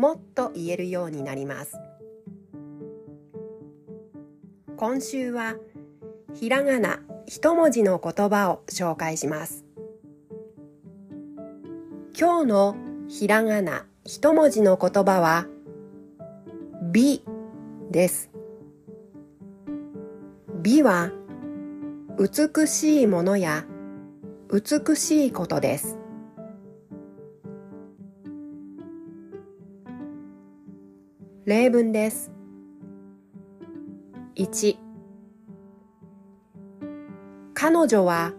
もっと言えるようになります。今週はひらがな一文字の言葉を紹介します。今日のひらがな一文字の言葉は美です。美は美しいものや美しいことです。例文です。1彼女は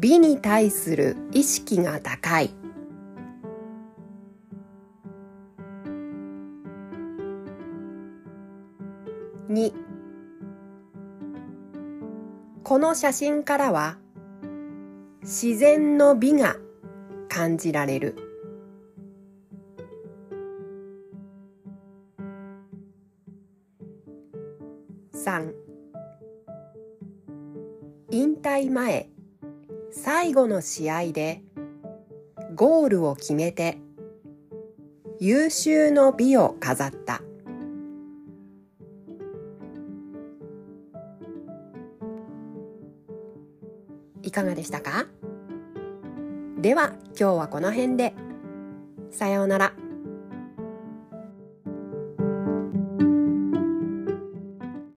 美に対する意識が高い。2この写真からは自然の美が感じられる。3引退前最後の試合でゴールを決めて優秀の美を飾った。いかがでしたか？では今日はこの辺で。さようなら。